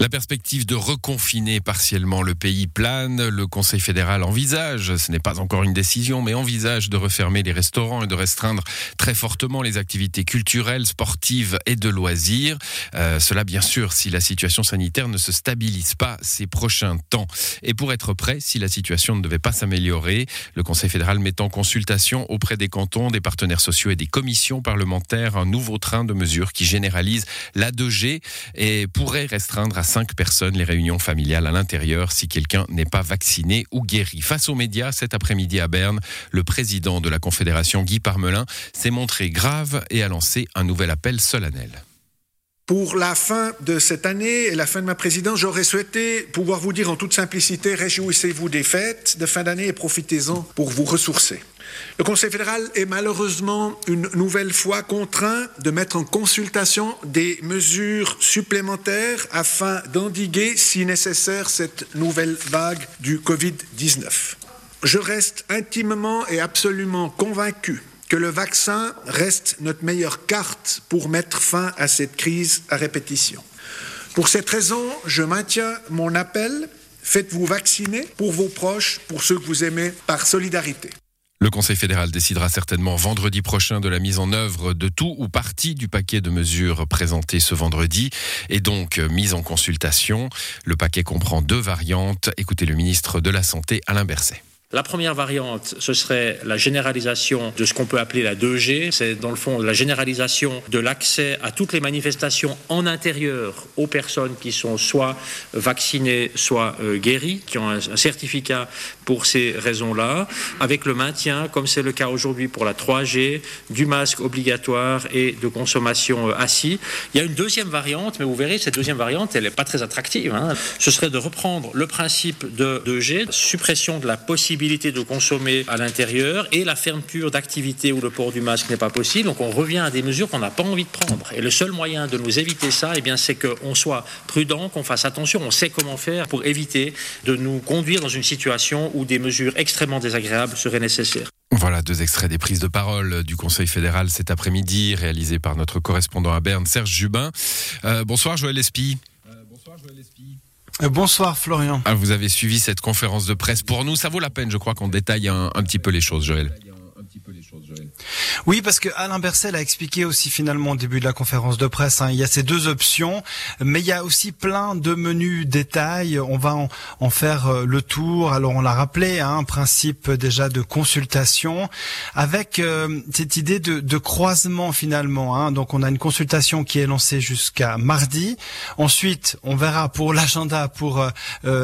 La perspective de reconfiner partiellement le pays plane. Le Conseil fédéral envisage, ce n'est pas encore une décision, mais envisage de refermer les restaurants et de restreindre très fortement les activités culturelles, sportives et de loisirs. Euh, cela, bien sûr, si la situation sanitaire ne se stabilise pas ces prochains temps. Et pour être prêt, si la situation ne devait pas s'améliorer, le Conseil fédéral met en consultation auprès des cantons, des partenaires sociaux et des commissions parlementaires un nouveau train de mesures qui généralise la 2G et pourrait restreindre à cinq personnes les réunions familiales à l'intérieur si quelqu'un n'est pas vacciné ou guéri. Face aux médias, cet après-midi à Berne, le président de la Confédération, Guy Parmelin, s'est montré grave et a lancé un nouvel appel solennel. Pour la fin de cette année et la fin de ma présidence, j'aurais souhaité pouvoir vous dire en toute simplicité, réjouissez-vous des fêtes de fin d'année et profitez-en pour vous ressourcer. Le Conseil fédéral est malheureusement une nouvelle fois contraint de mettre en consultation des mesures supplémentaires afin d'endiguer, si nécessaire, cette nouvelle vague du Covid-19. Je reste intimement et absolument convaincu que le vaccin reste notre meilleure carte pour mettre fin à cette crise à répétition. Pour cette raison, je maintiens mon appel. Faites-vous vacciner pour vos proches, pour ceux que vous aimez, par solidarité. Le Conseil fédéral décidera certainement vendredi prochain de la mise en œuvre de tout ou partie du paquet de mesures présentées ce vendredi et donc mise en consultation. Le paquet comprend deux variantes. Écoutez le ministre de la Santé, Alain Berset. La première variante, ce serait la généralisation de ce qu'on peut appeler la 2G. C'est dans le fond la généralisation de l'accès à toutes les manifestations en intérieur aux personnes qui sont soit vaccinées, soit euh, guéries, qui ont un, certificat pour ces raisons-là, avec le maintien, comme c'est le cas aujourd'hui pour la 3G, du masque obligatoire et de consommation euh, assis. Il y a une deuxième variante, mais vous verrez, cette deuxième variante, elle n'est pas très attractive. Hein. Ce serait de reprendre le principe de 2G, suppression de la possibilité de consommer à l'intérieur et la fermeture d'activités où le port du masque n'est pas possible. Donc on revient à des mesures qu'on n'a pas envie de prendre. Et le seul moyen de nous éviter ça, eh bien, c'est qu'on soit prudent, qu'on fasse attention, on sait comment faire pour éviter de nous conduire dans une situation où des mesures extrêmement désagréables seraient nécessaires. Voilà deux extraits des prises de parole du Conseil fédéral cet après-midi, réalisés par notre correspondant à Berne, Serge Jubin. Euh, bonsoir Joël Espy. Euh, bonsoir Joël Espy. Euh, bonsoir Florian. Ah, vous avez suivi cette conférence de presse. Pour nous, ça vaut la peine, je crois, qu'on détaille un, un petit peu les choses, Joël. Oui, parce que Alain Bercel a expliqué aussi finalement au début de la conférence de presse, hein, il y a ces deux options, mais il y a aussi plein de menus détails. On va en, faire euh, le tour. Alors on l'a rappelé, hein, un principe déjà de consultation, avec euh, cette idée de, croisement finalement. Hein. Donc on a une consultation qui est lancée jusqu'à mardi. Ensuite, on verra pour l'agenda pour euh,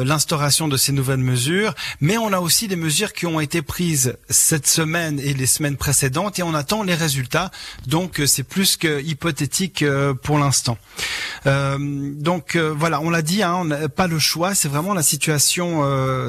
l'instauration de ces nouvelles mesures, mais on a aussi des mesures qui ont été prises cette semaine et les semaines précédentes et on attend les résultats. Donc euh, c'est plus que hypothétique euh, pour l'instant. Euh, donc voilà, on l'a dit, hein, on n'a pas le choix. C'est vraiment la situation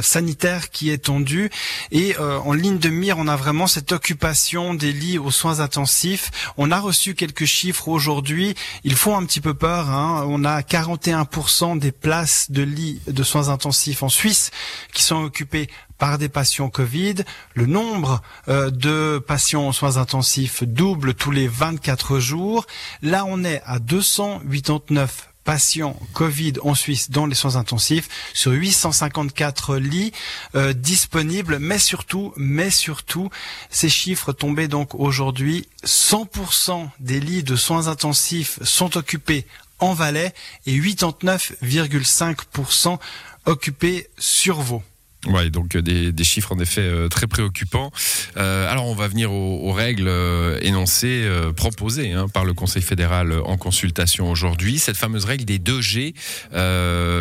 sanitaire qui est tendue et en ligne de mire, on a vraiment cette occupation des lits aux soins intensifs. On a reçu quelques chiffres aujourd'hui. Ils font un petit peu peur. Hein. On a 41% des places de lits de soins intensifs en Suisse qui sont occupées par des patients Covid. Le nombre euh, de patients en soins intensifs double tous les 24 jours. Là, on est à 289 patients Covid en Suisse dans les soins intensifs sur 854 lits euh, disponibles mais surtout mais surtout ces chiffres tombés donc aujourd'hui 100% des lits de soins intensifs sont occupés en Valais et 89,5% occupés sur Vaud. Ouais, donc euh, des, chiffres en effet euh, très préoccupants. Euh, alors on va venir aux, règles énoncées, proposées hein, par le Conseil fédéral en consultation aujourd'hui. Cette fameuse règle des 2G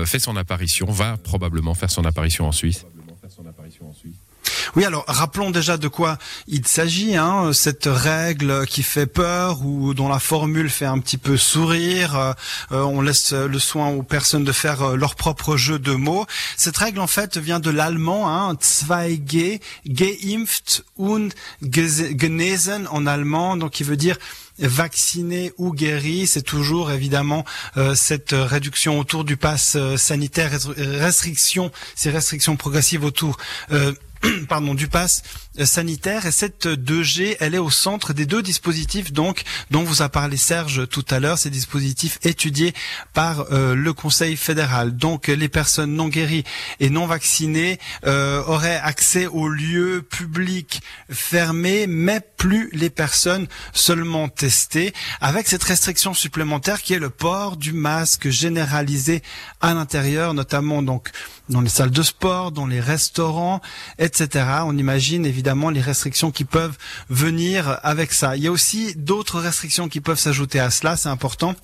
fait son apparition, va probablement faire son apparition en Suisse. Oui, alors rappelons déjà de quoi il s'agit. Hein, cette règle qui fait peur ou dont la formule fait un petit peu sourire. Euh, on laisse le soin aux personnes de faire euh, leur propre jeu de mots. Cette règle en fait vient de l'allemand, hein, 2G, geimpft und genesen en allemand, donc qui veut dire vacciné ou guéri, c'est toujours évidemment euh, cette réduction autour du pass sanitaire, restriction, ces restrictions progressives autour pardon, du pass sanitaire et cette 2G, elle est au centre des deux dispositifs donc dont vous a parlé Serge tout à l'heure, ces dispositifs étudiés par le Conseil fédéral. Donc les personnes non guéries et non vaccinées auraient accès aux lieux publics fermés, mais plus les personnes seulement testées, avec cette restriction supplémentaire qui est le port du masque généralisé à l'intérieur, notamment donc dans les salles de sport, dans les restaurants, etc. On imagine évidemment les restrictions qui peuvent venir avec ça. Il y a aussi d'autres restrictions qui peuvent s'ajouter à cela, c'est important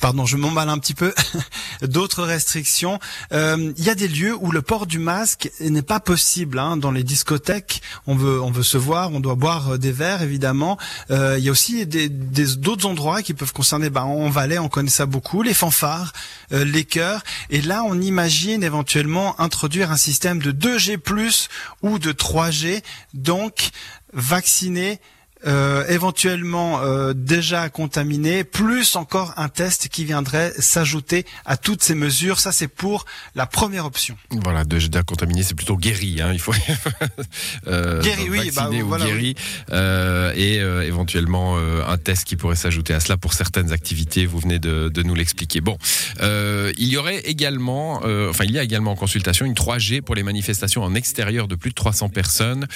pardon, je m'emballe un petit peu, d'autres restrictions. Euh, il y a des lieux où le port du masque n'est pas possible. Hein. Dans les discothèques, on veut, on veut se voir, on doit boire des verres, évidemment. Euh, il y a aussi des, d'autres endroits qui peuvent concerner, bah, en Valais, on connaît ça beaucoup, les fanfares, euh, les chœurs. Et là, on imagine éventuellement introduire un système de 2G+, ou de 3G, donc vacciner euh, éventuellement euh, déjà contaminé, plus encore un test qui viendrait s'ajouter à toutes ces mesures. Ça, c'est pour la première option. Voilà, déjà contaminé, c'est plutôt guéri. Hein, il faut euh, guéri, oui, bah, ou guéri, euh, et euh, éventuellement un test qui pourrait s'ajouter à cela pour certaines activités. Vous venez de, de nous l'expliquer. Bon, il y aurait également, enfin, il y a également en consultation une 3G pour les manifestations en extérieur de plus de 300 personnes.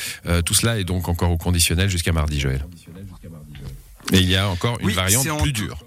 tout cela est donc encore au conditionnel jusqu'à mardi, Joël. Et il y a encore une variante plus dure.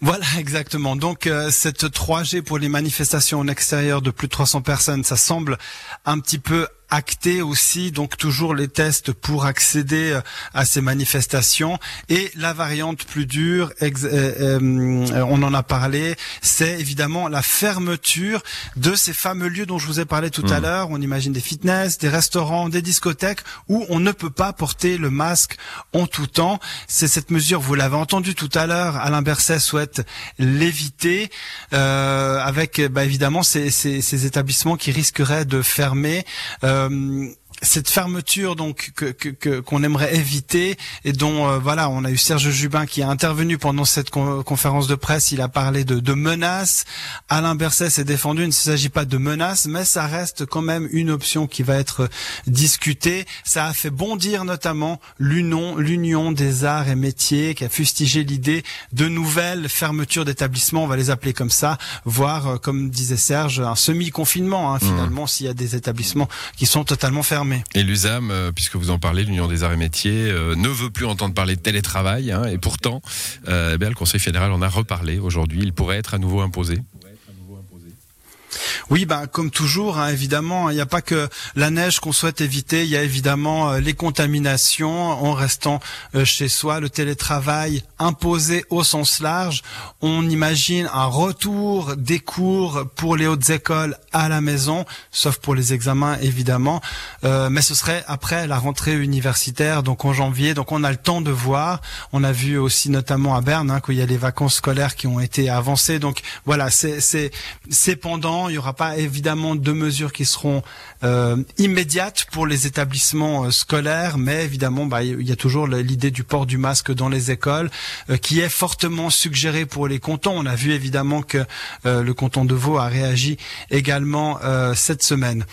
Voilà, exactement. Donc euh, cette 3G pour les manifestations en extérieur de plus de 300 personnes, ça semble un petit peu acté aussi donc toujours les tests pour accéder euh, à ces manifestations. Et la variante plus dure euh, euh, on en a parlé c'est évidemment la fermeture de ces fameux lieux dont je vous ai parlé tout à mmh. l'heure. On imagine des fitness des restaurants des discothèques où on ne peut pas porter le masque en tout temps. C'est cette mesure vous l'avez entendu tout à l'heure Alain Berset souhaite l'éviter euh, avec bah, évidemment ces, ces, ces, établissements qui risqueraient de fermer euh, Euh, cette fermeture donc que qu'on aimerait éviter et dont euh, voilà on a eu Serge Jubin qui a intervenu pendant cette conférence de presse. Il a parlé de, de menaces. Alain Berset s'est défendu. Il ne s'agit pas de menaces mais ça reste quand même une option qui va être discutée. Ça a fait bondir notamment l'union l'union des arts et métiers qui a fustigé l'idée de nouvelles fermetures d'établissements on va les appeler comme ça voire euh, comme disait Serge un semi confinement hein, mmh. finalement s'il y a des établissements qui sont totalement fermés et l'USAM, euh, puisque vous en parlez, l'Union des arts et métiers, euh, ne veut plus entendre parler de télétravail. Hein, et pourtant, euh, eh le Conseil fédéral en a reparlé aujourd'hui. Il pourrait être à nouveau imposé. Oui, ben comme toujours, hein, évidemment, il n'y a pas que la neige qu'on souhaite éviter, il y a évidemment euh, les contaminations en restant euh, chez soi, le télétravail imposé au sens large. On imagine un retour des cours pour les hautes écoles à la maison, sauf pour les examens évidemment, euh, mais ce serait après la rentrée universitaire, donc en janvier. Donc on a le temps de voir. On a vu aussi notamment à Berne hein, qu'il y a les vacances scolaires qui ont été avancées. Donc voilà, c'est c'est pendant. Il y aura pas évidemment de mesures qui seront euh, immédiates pour les établissements euh, scolaires, mais évidemment, bah, il y a toujours l'idée du port du masque dans les écoles, euh, qui est fortement suggérée pour les cantons. On a vu évidemment que le canton de Vaud a réagi également cette semaine.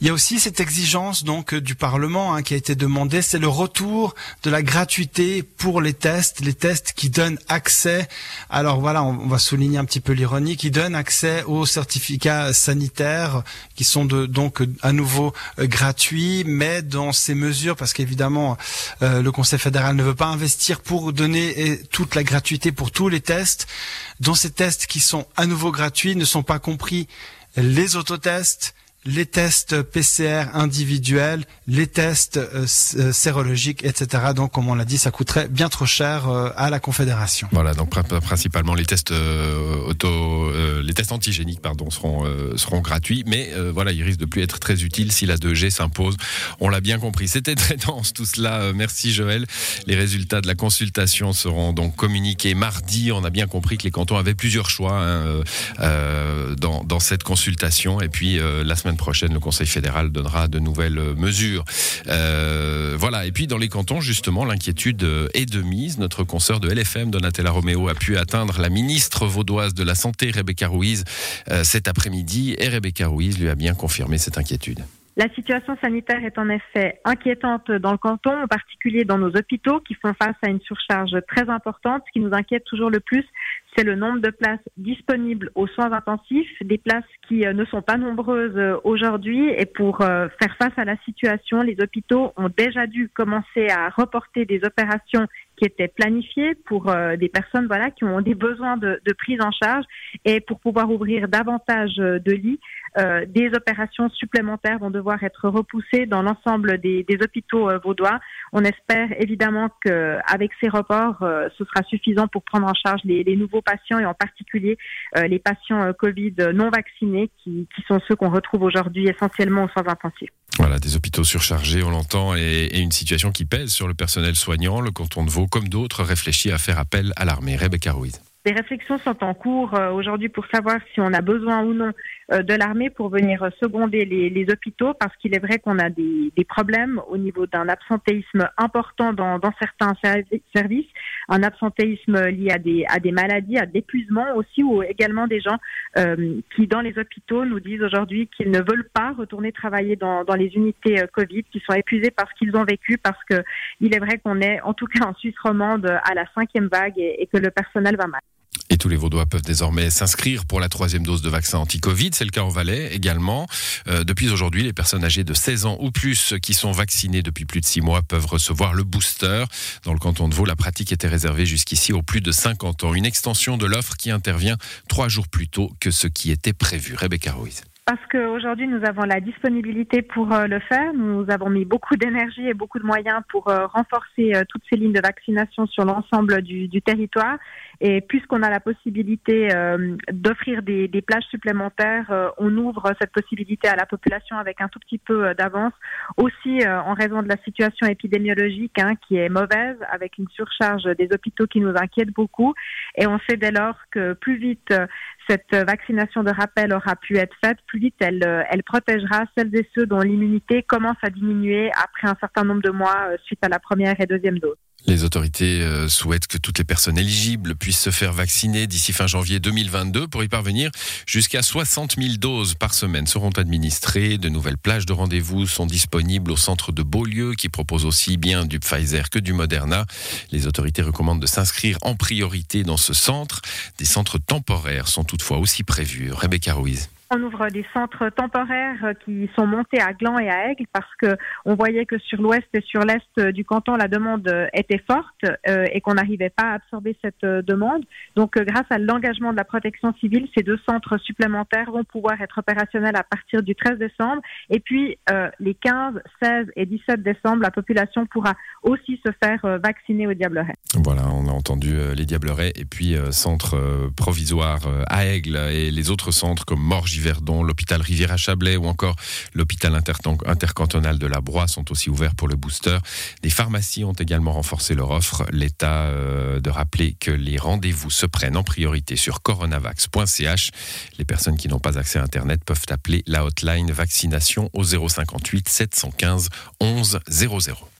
Il y a aussi cette exigence donc du Parlement hein, qui a été demandée, c'est le retour de la gratuité pour les tests, les tests qui donnent accès. Alors voilà, on, va souligner un petit peu l'ironie, qui donnent accès aux certificats sanitaires qui sont de, donc à nouveau euh, gratuits, mais dans ces mesures, parce qu'évidemment euh, le Conseil fédéral ne veut pas investir pour donner toute la gratuité pour tous les tests, dans ces tests qui sont à nouveau gratuits ne sont pas compris les autotests, les tests PCR individuels, les tests euh, euh, sérologiques, etc. Donc, comme on l'a dit, ça coûterait bien trop cher euh, à la Confédération. Voilà, donc principalement les tests auto, les tests antigéniques, pardon, seront seront gratuits, mais voilà, ils risquent de plus être très utiles si la 2G s'impose. On l'a bien compris. C'était très dense tout cela. Merci Joël. Les résultats de la consultation seront donc communiqués mardi. On a bien compris que les cantons avaient plusieurs choix hein, dans dans cette consultation, et puis la semaine prochaine, le Conseil fédéral donnera de nouvelles mesures. Euh, voilà. Et puis dans les cantons, justement, l'inquiétude est de mise. Notre consoeur de LFM, Donatella Romeo, a pu atteindre la ministre vaudoise de la Santé, Rebecca Ruiz, euh, cet après-midi. Et Rebecca Ruiz lui a bien confirmé cette inquiétude. La situation sanitaire est en effet inquiétante dans le canton, en particulier dans nos hôpitaux qui font face à une surcharge très importante. Ce qui nous inquiète toujours le plus, c'est le nombre de places disponibles aux soins intensifs, des places qui euh, ne sont pas nombreuses euh, aujourd'hui. Et pour euh, faire face à la situation, les hôpitaux ont déjà dû commencer à reporter des opérations qui étaient planifiées pour des personnes voilà qui ont des besoins de, prise en charge et pour pouvoir ouvrir davantage de lits. Euh, des opérations supplémentaires vont devoir être repoussées dans l'ensemble des, hôpitaux vaudois. On espère évidemment qu'avec ces reports, ce sera suffisant pour prendre en charge les, nouveaux patients et en particulier euh, les patients euh, Covid non vaccinés qui, sont ceux qu'on retrouve aujourd'hui essentiellement aux soins intensifs. Voilà, des hôpitaux surchargés, on l'entend, et, une situation qui pèse sur le personnel soignant. Le canton de Vaud, comme d'autres, réfléchit à faire appel à l'armée. Rebecca Ruiz. Des réflexions sont en cours euh, aujourd'hui pour savoir si on a besoin ou non de l'armée pour venir seconder les, hôpitaux, parce qu'il est vrai qu'on a des, problèmes au niveau d'un absentéisme important dans, certains services, un absentéisme lié à des, à des maladies, à d'épuisement aussi, ou également des gens euh, qui, dans les hôpitaux, nous disent aujourd'hui qu'ils ne veulent pas retourner travailler dans, les unités Covid, qui sont épuisés parce qu'ils ont vécu, parce que il est vrai qu'on est, en tout cas en Suisse romande, à la cinquième vague et que le personnel va mal. Et tous les Vaudois peuvent désormais s'inscrire pour la troisième dose de vaccin anti-Covid. C'est le cas en Valais également. Euh, depuis aujourd'hui, les personnes âgées de 16 ans ou plus qui sont vaccinées depuis plus de 6 mois peuvent recevoir le booster. Dans le canton de Vaud, la pratique était réservée jusqu'ici aux plus de 50 ans. Une extension de l'offre qui intervient trois jours plus tôt que ce qui était prévu. Rebecca Ruiz. Parce qu'aujourd'hui, nous avons la disponibilité pour euh, le faire. Nous avons mis beaucoup d'énergie et beaucoup de moyens pour euh, renforcer toutes ces lignes de vaccination sur l'ensemble du, territoire. Et puisqu'on a la possibilité d'offrir des, des, plages supplémentaires, on ouvre cette possibilité à la population avec un tout petit peu d'avance. Aussi en raison de la situation épidémiologique hein, qui est mauvaise, avec une surcharge des hôpitaux qui nous inquiète beaucoup. Et on sait dès lors que plus vite cette vaccination de rappel aura pu être faite, plus vite elle, euh, elle protégera celles et ceux dont l'immunité commence à diminuer après un certain nombre de mois euh, suite à la première et deuxième dose. Les autorités euh, souhaitent que toutes les personnes éligibles puissent se faire vacciner d'ici fin janvier 2022. Pour y parvenir, jusqu'à 60 000 doses par semaine seront administrées. De nouvelles plages de rendez-vous sont disponibles au centre de Beaulieu qui propose aussi bien du Pfizer que du Moderna. Les autorités recommandent de s'inscrire en priorité dans ce centre. Des centres temporaires sont toutefois aussi prévus. Rebecca Ruiz. On ouvre des centres temporaires qui sont montés à Gland et à Aigle parce que on voyait que sur l'ouest et sur l'est du canton la demande était forte euh, et qu'on n'arrivait pas à absorber cette euh, demande. Donc euh, grâce à l'engagement de la protection civile, ces deux centres supplémentaires vont pouvoir être opérationnels à partir du 13 décembre et puis les 15, 16 et 17 décembre, la population pourra aussi se faire vacciner au Diableret. Voilà, on a entendu les Diablerets et puis centre provisoire à Aigle et les autres centres comme Morges Verdon, l'hôpital Rivière-à-Chablais ou encore l'hôpital intercantonal de la Broye sont aussi ouverts pour le booster. Des pharmacies ont également renforcé leur offre. L'État euh, de rappeler que les rendez-vous se prennent en priorité sur coronavax.ch. Les personnes qui n'ont pas accès à Internet peuvent appeler la hotline vaccination au 058 715 11 00.